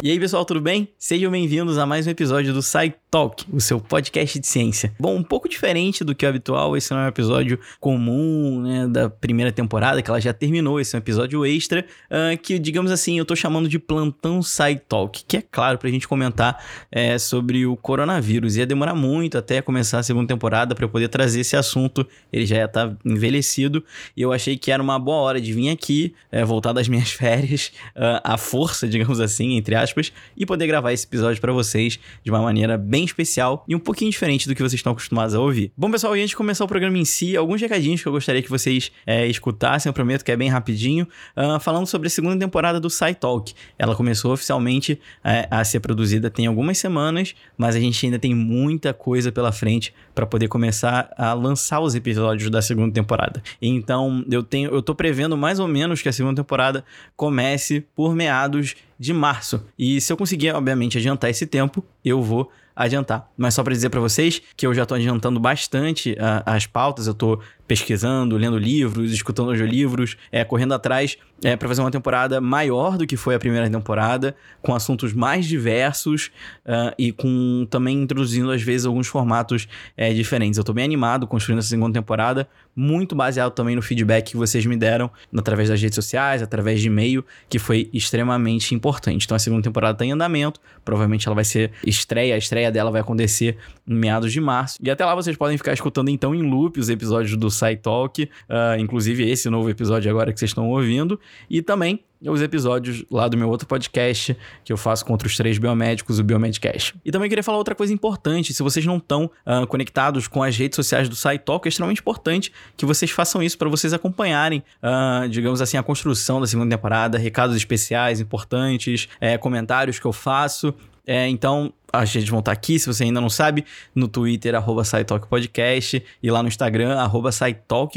E aí, pessoal, tudo bem? Sejam bem-vindos a mais um episódio do SciTalk, o seu podcast de ciência. Bom, um pouco diferente do que é habitual, esse não é um episódio comum, né, da primeira temporada, que ela já terminou, esse é um episódio extra, uh, que, digamos assim, eu tô chamando de plantão SciTalk, que é claro pra gente comentar é, sobre o coronavírus. Ia demorar muito até começar a segunda temporada para eu poder trazer esse assunto, ele já ia estar tá envelhecido, e eu achei que era uma boa hora de vir aqui, é, voltar das minhas férias, uh, à força, digamos assim, entre aspas, e poder gravar esse episódio para vocês de uma maneira bem especial e um pouquinho diferente do que vocês estão acostumados a ouvir. Bom, pessoal, e antes de começar o programa em si, alguns recadinhos que eu gostaria que vocês é, escutassem, eu prometo que é bem rapidinho, uh, falando sobre a segunda temporada do SciTalk. Ela começou oficialmente é, a ser produzida tem algumas semanas, mas a gente ainda tem muita coisa pela frente para poder começar a lançar os episódios da segunda temporada. Então, eu tenho, eu tô prevendo mais ou menos que a segunda temporada comece por meados de março. E se eu conseguir, obviamente, adiantar esse tempo, eu vou adiantar. Mas só para dizer para vocês que eu já estou adiantando bastante uh, as pautas, eu estou pesquisando, lendo livros, escutando audiolivros, é, correndo atrás é, para fazer uma temporada maior do que foi a primeira temporada, com assuntos mais diversos uh, e com também introduzindo às vezes alguns formatos é, diferentes. Eu estou bem animado construindo essa segunda temporada, muito baseado também no feedback que vocês me deram através das redes sociais, através de e-mail, que foi extremamente importante. Então a segunda temporada está em andamento, provavelmente ela vai ser estreia, a estreia dela vai acontecer em meados de março. E até lá vocês podem ficar escutando então em loop os episódios do SciTalk, uh, inclusive esse novo episódio agora que vocês estão ouvindo, e também os episódios lá do meu outro podcast que eu faço contra os três biomédicos, o Biomedcast. E também queria falar outra coisa importante: se vocês não estão uh, conectados com as redes sociais do SciTalk, é extremamente importante que vocês façam isso para vocês acompanharem, uh, digamos assim, a construção da segunda temporada, recados especiais importantes, é, comentários que eu faço. É, então, a gente vão estar aqui, se você ainda não sabe, no Twitter, arroba Podcast, e lá no Instagram, arroba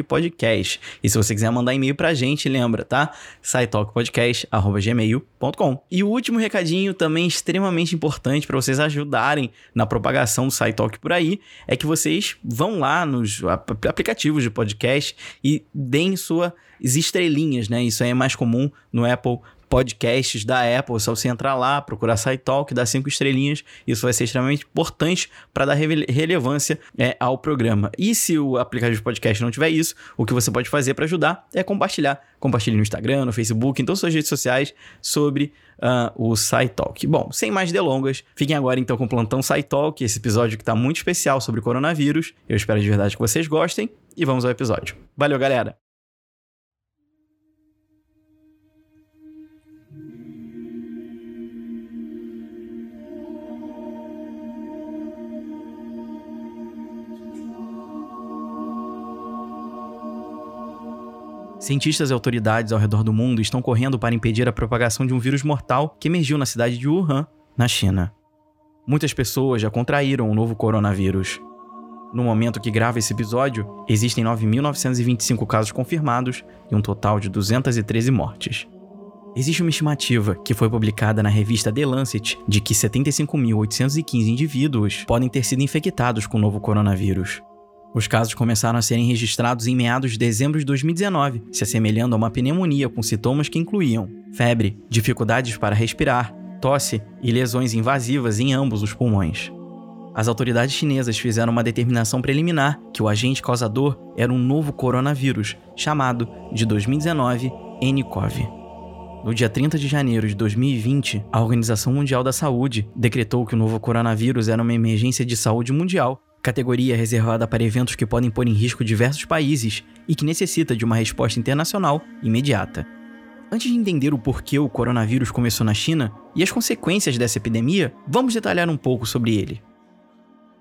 Podcast. E se você quiser mandar e-mail pra gente, lembra, tá? SciTalkPodcast, arroba gmail.com. E o último recadinho, também extremamente importante para vocês ajudarem na propagação do SciTalk por aí, é que vocês vão lá nos aplicativos de podcast e deem suas estrelinhas, né? Isso aí é mais comum no Apple podcasts da Apple. É só você entrar lá, procurar SciTalk, dar cinco estrelinhas. Isso vai ser extremamente importante para dar relevância é, ao programa. E se o aplicativo de podcast não tiver isso, o que você pode fazer para ajudar é compartilhar. Compartilhe no Instagram, no Facebook, em todas as suas redes sociais sobre uh, o SciTalk. Bom, sem mais delongas, fiquem agora então com o Plantão SciTalk, esse episódio que está muito especial sobre coronavírus. Eu espero de verdade que vocês gostem e vamos ao episódio. Valeu, galera! Cientistas e autoridades ao redor do mundo estão correndo para impedir a propagação de um vírus mortal que emergiu na cidade de Wuhan, na China. Muitas pessoas já contraíram o novo coronavírus. No momento que grava esse episódio, existem 9.925 casos confirmados e um total de 213 mortes. Existe uma estimativa que foi publicada na revista The Lancet de que 75.815 indivíduos podem ter sido infectados com o novo coronavírus. Os casos começaram a serem registrados em meados de dezembro de 2019, se assemelhando a uma pneumonia com sintomas que incluíam febre, dificuldades para respirar, tosse e lesões invasivas em ambos os pulmões. As autoridades chinesas fizeram uma determinação preliminar que o agente causador era um novo coronavírus, chamado de 2019 nCoV. No dia 30 de janeiro de 2020, a Organização Mundial da Saúde decretou que o novo coronavírus era uma emergência de saúde mundial categoria reservada para eventos que podem pôr em risco diversos países e que necessita de uma resposta internacional imediata. Antes de entender o porquê o coronavírus começou na China e as consequências dessa epidemia, vamos detalhar um pouco sobre ele.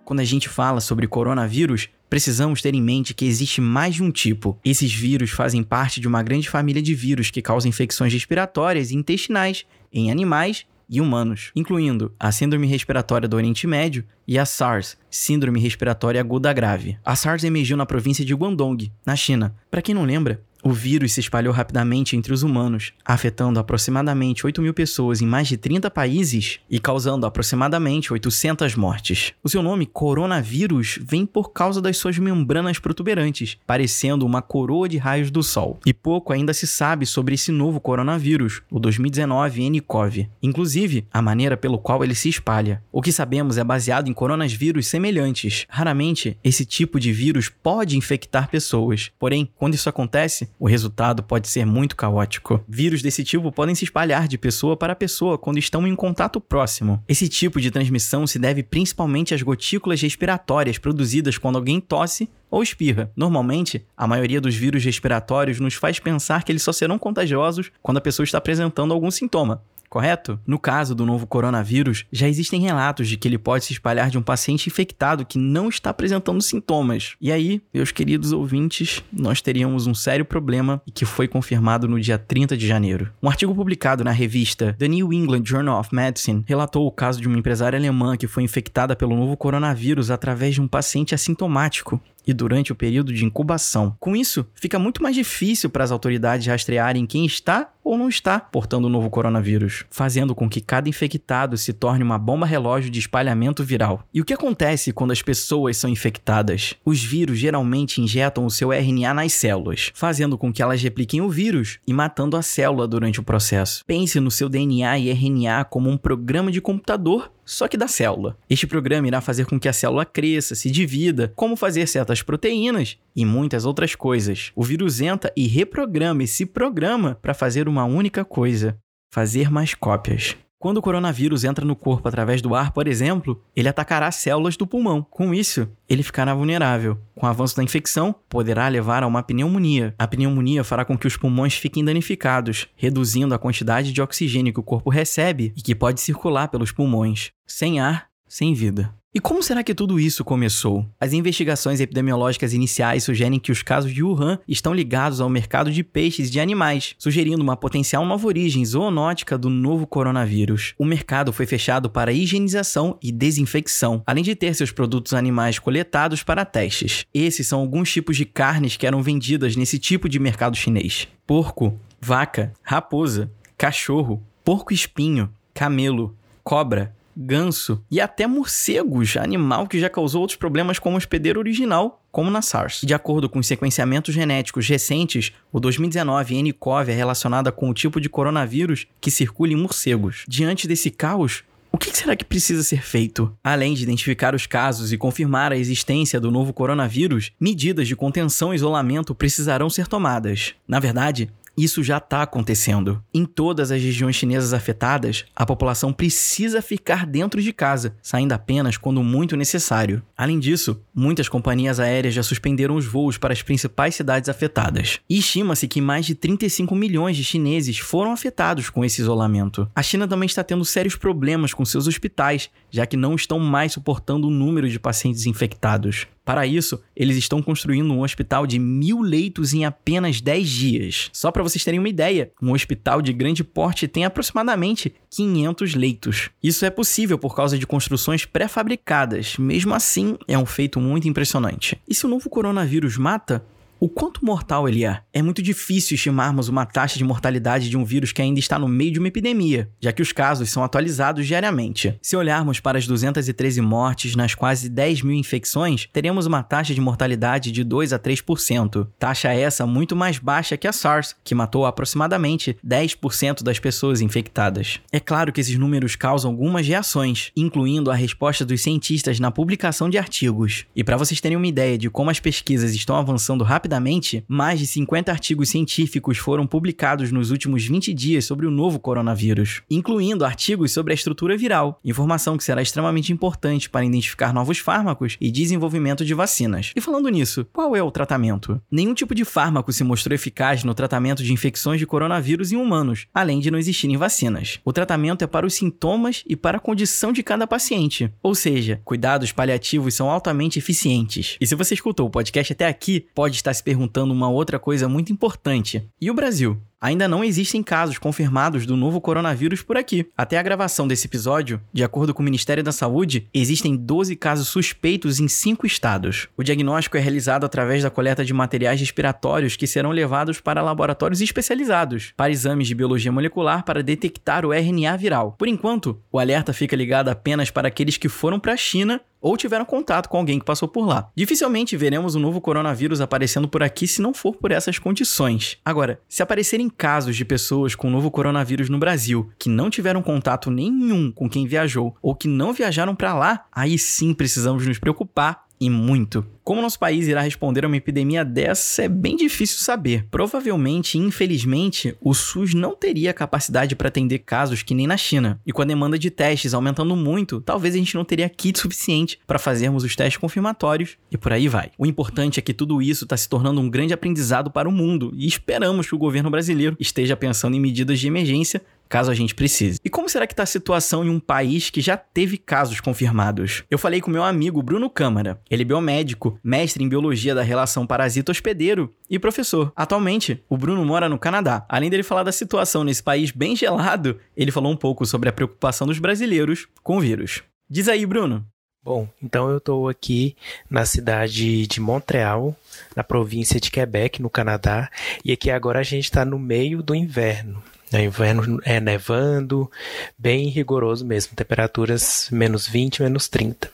Quando a gente fala sobre coronavírus, precisamos ter em mente que existe mais de um tipo. Esses vírus fazem parte de uma grande família de vírus que causam infecções respiratórias e intestinais em animais e humanos, incluindo a Síndrome Respiratória do Oriente Médio e a SARS, Síndrome Respiratória Aguda Grave. A SARS emergiu na província de Guangdong, na China. Para quem não lembra, o vírus se espalhou rapidamente entre os humanos, afetando aproximadamente 8 mil pessoas em mais de 30 países e causando aproximadamente 800 mortes. O seu nome, coronavírus, vem por causa das suas membranas protuberantes, parecendo uma coroa de raios do Sol. E pouco ainda se sabe sobre esse novo coronavírus, o 2019 nCoV, inclusive a maneira pelo qual ele se espalha. O que sabemos é baseado em coronavírus semelhantes. Raramente, esse tipo de vírus pode infectar pessoas. Porém, quando isso acontece, o resultado pode ser muito caótico. Vírus desse tipo podem se espalhar de pessoa para pessoa quando estão em contato próximo. Esse tipo de transmissão se deve principalmente às gotículas respiratórias produzidas quando alguém tosse ou espirra. Normalmente, a maioria dos vírus respiratórios nos faz pensar que eles só serão contagiosos quando a pessoa está apresentando algum sintoma correto? No caso do novo coronavírus, já existem relatos de que ele pode se espalhar de um paciente infectado que não está apresentando sintomas. E aí, meus queridos ouvintes, nós teríamos um sério problema que foi confirmado no dia 30 de janeiro. Um artigo publicado na revista The New England Journal of Medicine relatou o caso de uma empresária alemã que foi infectada pelo novo coronavírus através de um paciente assintomático e durante o período de incubação. Com isso, fica muito mais difícil para as autoridades rastrearem quem está ou não está portando o novo coronavírus, fazendo com que cada infectado se torne uma bomba relógio de espalhamento viral. E o que acontece quando as pessoas são infectadas? Os vírus geralmente injetam o seu RNA nas células, fazendo com que elas repliquem o vírus e matando a célula durante o processo. Pense no seu DNA e RNA como um programa de computador só que da célula. Este programa irá fazer com que a célula cresça, se divida, como fazer certas proteínas e muitas outras coisas. O vírus entra e reprograma e se programa para fazer uma única coisa: fazer mais cópias. Quando o coronavírus entra no corpo através do ar, por exemplo, ele atacará células do pulmão. Com isso, ele ficará vulnerável. Com o avanço da infecção, poderá levar a uma pneumonia. A pneumonia fará com que os pulmões fiquem danificados, reduzindo a quantidade de oxigênio que o corpo recebe e que pode circular pelos pulmões. Sem ar, sem vida. E como será que tudo isso começou? As investigações epidemiológicas iniciais sugerem que os casos de Wuhan estão ligados ao mercado de peixes e de animais, sugerindo uma potencial nova origem zoonótica do novo coronavírus. O mercado foi fechado para higienização e desinfecção, além de ter seus produtos animais coletados para testes. Esses são alguns tipos de carnes que eram vendidas nesse tipo de mercado chinês: porco, vaca, raposa, cachorro, porco-espinho, camelo, cobra, ganso e até morcegos, animal que já causou outros problemas como o hospedeiro original, como na SARS. De acordo com os sequenciamentos genéticos recentes, o 2019 nCoV é relacionada com o tipo de coronavírus que circula em morcegos. Diante desse caos, o que será que precisa ser feito? Além de identificar os casos e confirmar a existência do novo coronavírus, medidas de contenção e isolamento precisarão ser tomadas. Na verdade, isso já está acontecendo. Em todas as regiões chinesas afetadas, a população precisa ficar dentro de casa, saindo apenas quando muito necessário. Além disso, muitas companhias aéreas já suspenderam os voos para as principais cidades afetadas. E estima-se que mais de 35 milhões de chineses foram afetados com esse isolamento. A China também está tendo sérios problemas com seus hospitais, já que não estão mais suportando o número de pacientes infectados. Para isso, eles estão construindo um hospital de mil leitos em apenas 10 dias. Só para vocês terem uma ideia, um hospital de grande porte tem aproximadamente 500 leitos. Isso é possível por causa de construções pré-fabricadas, mesmo assim, é um feito muito impressionante. E se o novo coronavírus mata, o quanto mortal ele é? É muito difícil estimarmos uma taxa de mortalidade de um vírus que ainda está no meio de uma epidemia, já que os casos são atualizados diariamente. Se olharmos para as 213 mortes nas quase 10 mil infecções, teremos uma taxa de mortalidade de 2 a 3%. Taxa essa muito mais baixa que a SARS, que matou aproximadamente 10% das pessoas infectadas. É claro que esses números causam algumas reações, incluindo a resposta dos cientistas na publicação de artigos. E para vocês terem uma ideia de como as pesquisas estão avançando rapidamente, rapidamente, mais de 50 artigos científicos foram publicados nos últimos 20 dias sobre o novo coronavírus, incluindo artigos sobre a estrutura viral, informação que será extremamente importante para identificar novos fármacos e desenvolvimento de vacinas. E falando nisso, qual é o tratamento? Nenhum tipo de fármaco se mostrou eficaz no tratamento de infecções de coronavírus em humanos, além de não existirem vacinas. O tratamento é para os sintomas e para a condição de cada paciente. Ou seja, cuidados paliativos são altamente eficientes. E se você escutou o podcast até aqui, pode estar perguntando uma outra coisa muito importante. E o Brasil? Ainda não existem casos confirmados do novo coronavírus por aqui. Até a gravação desse episódio, de acordo com o Ministério da Saúde, existem 12 casos suspeitos em cinco estados. O diagnóstico é realizado através da coleta de materiais respiratórios que serão levados para laboratórios especializados para exames de biologia molecular para detectar o RNA viral. Por enquanto, o alerta fica ligado apenas para aqueles que foram para a China ou tiveram contato com alguém que passou por lá. Dificilmente veremos um novo coronavírus aparecendo por aqui se não for por essas condições. Agora, se aparecerem casos de pessoas com novo coronavírus no Brasil que não tiveram contato nenhum com quem viajou ou que não viajaram para lá, aí sim precisamos nos preocupar e muito. Como nosso país irá responder a uma epidemia dessa é bem difícil saber. Provavelmente, infelizmente, o SUS não teria capacidade para atender casos que nem na China. E com a demanda de testes aumentando muito, talvez a gente não teria kit suficiente para fazermos os testes confirmatórios e por aí vai. O importante é que tudo isso está se tornando um grande aprendizado para o mundo e esperamos que o governo brasileiro esteja pensando em medidas de emergência caso a gente precise. E como será que está a situação em um país que já teve casos confirmados? Eu falei com meu amigo Bruno Câmara. Ele é biomédico, mestre em biologia da relação parasita-hospedeiro e professor. Atualmente, o Bruno mora no Canadá. Além dele falar da situação nesse país bem gelado, ele falou um pouco sobre a preocupação dos brasileiros com o vírus. Diz aí, Bruno. Bom, então eu estou aqui na cidade de Montreal, na província de Quebec, no Canadá, e aqui agora a gente está no meio do inverno. É inverno é nevando, bem rigoroso mesmo, temperaturas menos 20, menos 30.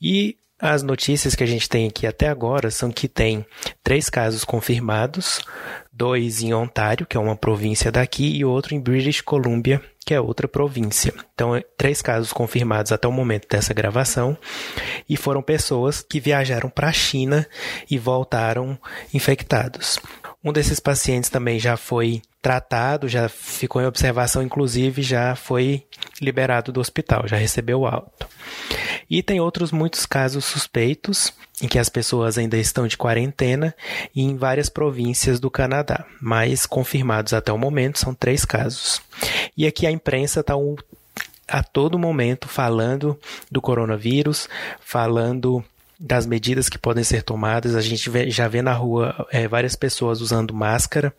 E as notícias que a gente tem aqui até agora são que tem três casos confirmados, dois em Ontário, que é uma província daqui, e outro em British Columbia, que é outra província. Então, é três casos confirmados até o momento dessa gravação, e foram pessoas que viajaram para a China e voltaram infectados. Um desses pacientes também já foi tratado, já ficou em observação, inclusive já foi liberado do hospital, já recebeu alto. E tem outros muitos casos suspeitos em que as pessoas ainda estão de quarentena em várias províncias do Canadá, mas confirmados até o momento são três casos. E aqui a imprensa está a todo momento falando do coronavírus, falando das medidas que podem ser tomadas. A gente vê, já vê na rua é, várias pessoas usando máscara,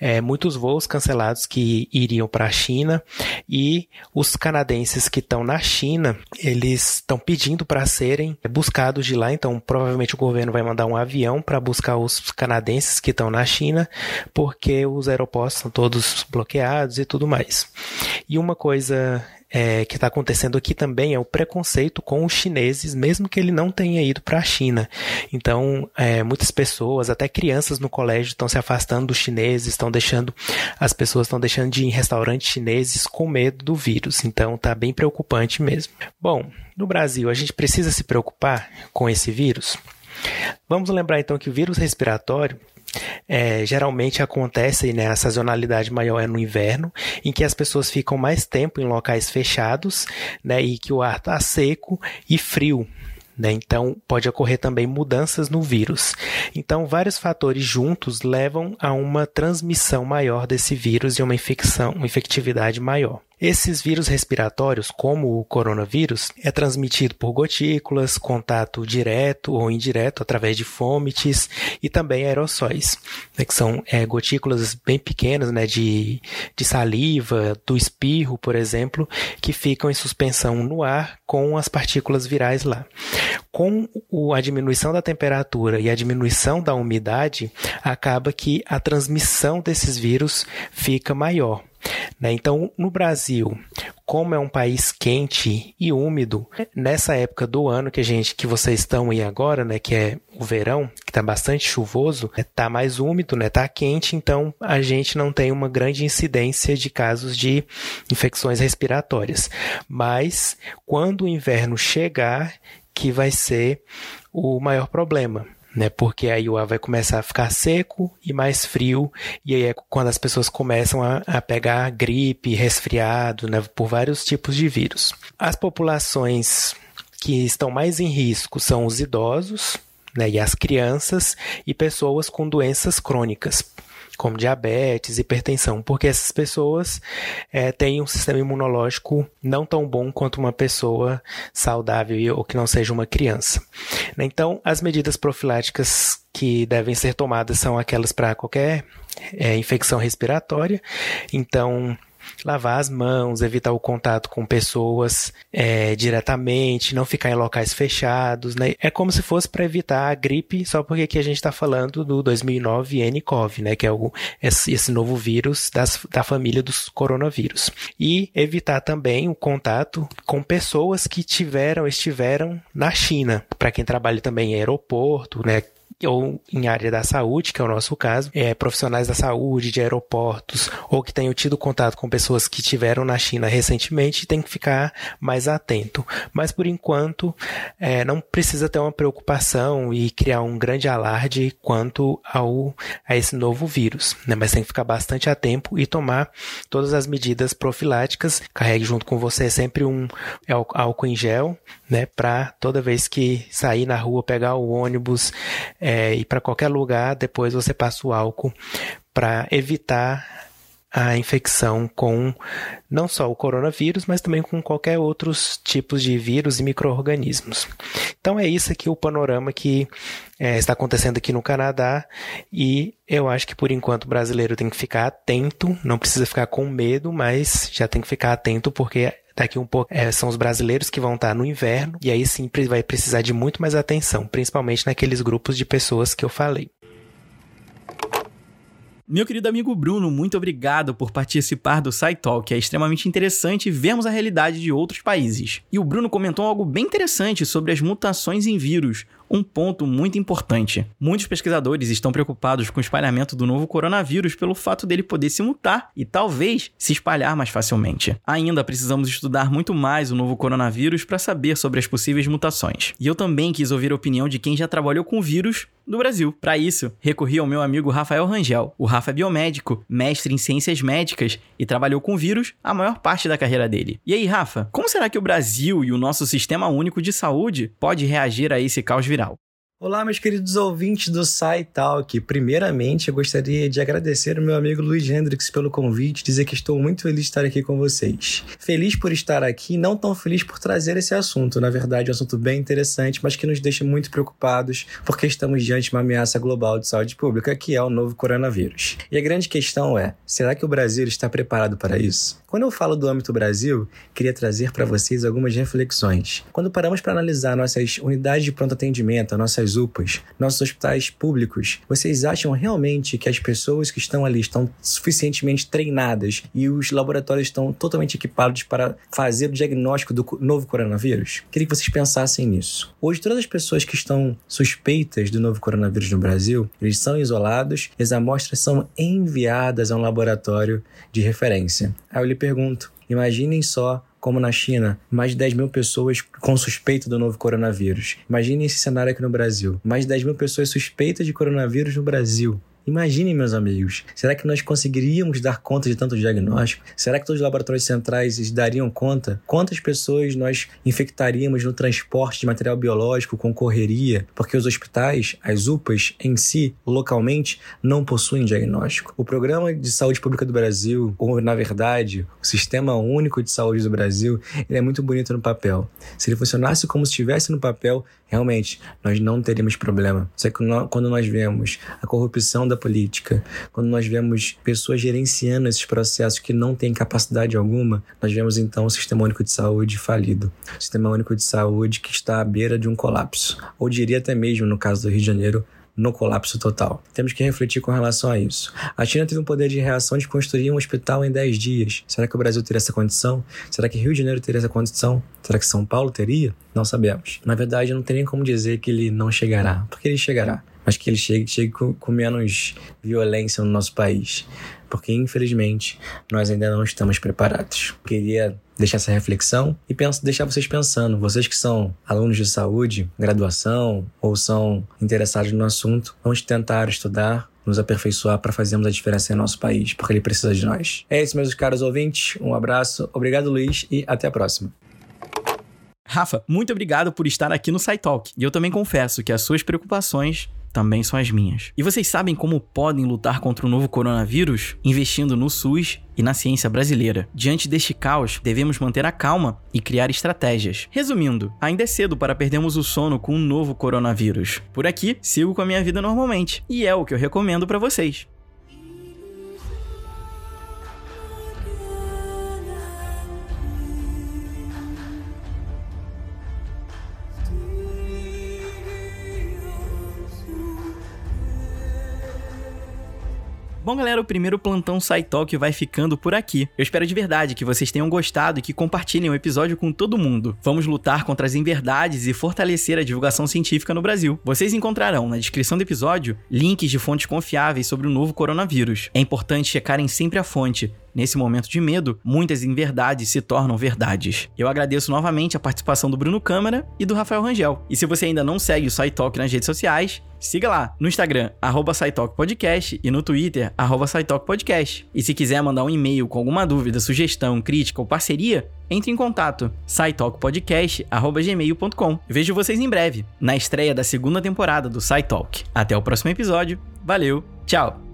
é, muitos voos cancelados que iriam para a China e os canadenses que estão na China, eles estão pedindo para serem buscados de lá. Então, provavelmente o governo vai mandar um avião para buscar os canadenses que estão na China, porque os aeroportos são todos bloqueados e tudo mais. E uma coisa é, que está acontecendo aqui também é o preconceito com os chineses, mesmo que ele não tenha ido para a China. Então, é, muitas pessoas, até crianças no colégio, estão se afastando dos chineses, estão deixando, as pessoas estão deixando de ir em restaurantes chineses com medo do vírus. Então, está bem preocupante mesmo. Bom, no Brasil, a gente precisa se preocupar com esse vírus? Vamos lembrar então que o vírus respiratório é, geralmente acontece, né, a sazonalidade maior é no inverno, em que as pessoas ficam mais tempo em locais fechados, né, e que o ar está seco e frio. Né? Então, pode ocorrer também mudanças no vírus. Então, vários fatores juntos levam a uma transmissão maior desse vírus e uma infecção, uma infectividade maior. Esses vírus respiratórios, como o coronavírus, é transmitido por gotículas, contato direto ou indireto através de fômites e também aerossóis, né, que são é, gotículas bem pequenas né, de, de saliva, do espirro, por exemplo, que ficam em suspensão no ar com as partículas virais lá. Com a diminuição da temperatura e a diminuição da umidade, acaba que a transmissão desses vírus fica maior. Né? Então, no Brasil, como é um país quente e úmido, nessa época do ano que a gente, que vocês estão aí agora, né, que é o verão, que está bastante chuvoso, está né, mais úmido, né, tá quente, então a gente não tem uma grande incidência de casos de infecções respiratórias. Mas quando o inverno chegar, que vai ser o maior problema né? Porque aí o ar vai começar a ficar seco e mais frio, e aí é quando as pessoas começam a, a pegar gripe, resfriado, né? Por vários tipos de vírus. As populações que estão mais em risco são os idosos, né? E as crianças e pessoas com doenças crônicas como diabetes, hipertensão, porque essas pessoas é, têm um sistema imunológico não tão bom quanto uma pessoa saudável ou que não seja uma criança. Então, as medidas profiláticas que devem ser tomadas são aquelas para qualquer é, infecção respiratória. Então, lavar as mãos, evitar o contato com pessoas é, diretamente, não ficar em locais fechados, né? É como se fosse para evitar a gripe, só porque aqui a gente está falando do 2009 nCoV, né? Que é o, esse, novo vírus das, da família dos coronavírus. E evitar também o contato com pessoas que tiveram, estiveram na China. Para quem trabalha também em aeroporto, né? Ou em área da saúde, que é o nosso caso, é, profissionais da saúde, de aeroportos, ou que tenham tido contato com pessoas que tiveram na China recentemente, tem que ficar mais atento. Mas por enquanto, é, não precisa ter uma preocupação e criar um grande alarde quanto ao, a esse novo vírus, né? mas tem que ficar bastante atento e tomar todas as medidas profiláticas. Carregue junto com você sempre um álcool em gel, né, para toda vez que sair na rua, pegar o ônibus, é, ir para qualquer lugar, depois você passa o álcool para evitar a infecção com não só o coronavírus, mas também com qualquer outros tipos de vírus e micro-organismos. Então é isso aqui o panorama que é, está acontecendo aqui no Canadá e eu acho que por enquanto o brasileiro tem que ficar atento, não precisa ficar com medo, mas já tem que ficar atento porque Daqui um pouco é, são os brasileiros que vão estar no inverno, e aí sim vai precisar de muito mais atenção, principalmente naqueles grupos de pessoas que eu falei. Meu querido amigo Bruno, muito obrigado por participar do SciTalk. É extremamente interessante vermos a realidade de outros países. E o Bruno comentou algo bem interessante sobre as mutações em vírus, um ponto muito importante. Muitos pesquisadores estão preocupados com o espalhamento do novo coronavírus pelo fato dele poder se mutar e talvez se espalhar mais facilmente. Ainda precisamos estudar muito mais o novo coronavírus para saber sobre as possíveis mutações. E eu também quis ouvir a opinião de quem já trabalhou com vírus do Brasil. Para isso, recorri ao meu amigo Rafael Rangel. O Rafa é biomédico, mestre em ciências médicas e trabalhou com vírus a maior parte da carreira dele. E aí, Rafa, como será que o Brasil e o nosso sistema único de saúde pode reagir a esse caos viral? Olá, meus queridos ouvintes do SciTalk. Primeiramente, eu gostaria de agradecer ao meu amigo Luiz Hendrix pelo convite, dizer que estou muito feliz de estar aqui com vocês. Feliz por estar aqui, não tão feliz por trazer esse assunto. Na verdade, é um assunto bem interessante, mas que nos deixa muito preocupados porque estamos diante de uma ameaça global de saúde pública, que é o novo coronavírus. E a grande questão é: será que o Brasil está preparado para isso? Quando eu falo do âmbito Brasil, queria trazer para vocês algumas reflexões. Quando paramos para analisar nossas unidades de pronto atendimento, nossas UPAs, nossos hospitais públicos, vocês acham realmente que as pessoas que estão ali estão suficientemente treinadas e os laboratórios estão totalmente equipados para fazer o diagnóstico do novo coronavírus? Queria que vocês pensassem nisso. Hoje, todas as pessoas que estão suspeitas do novo coronavírus no Brasil, eles são isolados e as amostras são enviadas a um laboratório de referência. Aí eu lhe pergunto: imaginem só como na China, mais de 10 mil pessoas com suspeita do novo coronavírus. Imaginem esse cenário aqui no Brasil: mais de 10 mil pessoas suspeitas de coronavírus no Brasil. Imaginem, meus amigos, será que nós conseguiríamos dar conta de tanto diagnóstico? Será que todos os laboratórios centrais dariam conta? Quantas pessoas nós infectaríamos no transporte de material biológico com correria? Porque os hospitais, as UPAs em si, localmente, não possuem diagnóstico. O Programa de Saúde Pública do Brasil, ou na verdade, o Sistema Único de Saúde do Brasil, ele é muito bonito no papel. Se ele funcionasse como se estivesse no papel, realmente, nós não teríamos problema. Só que quando nós vemos a corrupção da política, quando nós vemos pessoas gerenciando esses processos que não têm capacidade alguma, nós vemos então o Sistema Único de Saúde falido. O Sistema Único de Saúde que está à beira de um colapso. Ou diria até mesmo, no caso do Rio de Janeiro, no colapso total. Temos que refletir com relação a isso. A China teve um poder de reação de construir um hospital em 10 dias. Será que o Brasil teria essa condição? Será que Rio de Janeiro teria essa condição? Será que São Paulo teria? Não sabemos. Na verdade, não tem nem como dizer que ele não chegará, porque ele chegará mas que ele chegue, chegue com, com menos violência no nosso país. Porque, infelizmente, nós ainda não estamos preparados. Queria deixar essa reflexão e penso, deixar vocês pensando. Vocês que são alunos de saúde, graduação ou são interessados no assunto, vamos tentar estudar, nos aperfeiçoar para fazermos a diferença em nosso país, porque ele precisa de nós. É isso, meus caros ouvintes. Um abraço, obrigado, Luiz, e até a próxima. Rafa, muito obrigado por estar aqui no SciTalk. E eu também confesso que as suas preocupações também são as minhas. E vocês sabem como podem lutar contra o novo coronavírus? Investindo no SUS e na ciência brasileira. Diante deste caos, devemos manter a calma e criar estratégias. Resumindo, ainda é cedo para perdermos o sono com um novo coronavírus. Por aqui, sigo com a minha vida normalmente, e é o que eu recomendo para vocês. Bom, galera, o primeiro plantão SciTalk vai ficando por aqui. Eu espero de verdade que vocês tenham gostado e que compartilhem o episódio com todo mundo. Vamos lutar contra as inverdades e fortalecer a divulgação científica no Brasil. Vocês encontrarão na descrição do episódio links de fontes confiáveis sobre o novo coronavírus. É importante checarem sempre a fonte Nesse momento de medo, muitas inverdades se tornam verdades. Eu agradeço novamente a participação do Bruno Câmara e do Rafael Rangel. E se você ainda não segue o SciTalk nas redes sociais, siga lá no Instagram, arroba Podcast e no Twitter, arroba Podcast. E se quiser mandar um e-mail com alguma dúvida, sugestão, crítica ou parceria, entre em contato, scitalkpodcast.gmail.com. Vejo vocês em breve, na estreia da segunda temporada do SciTalk. Até o próximo episódio, valeu, tchau!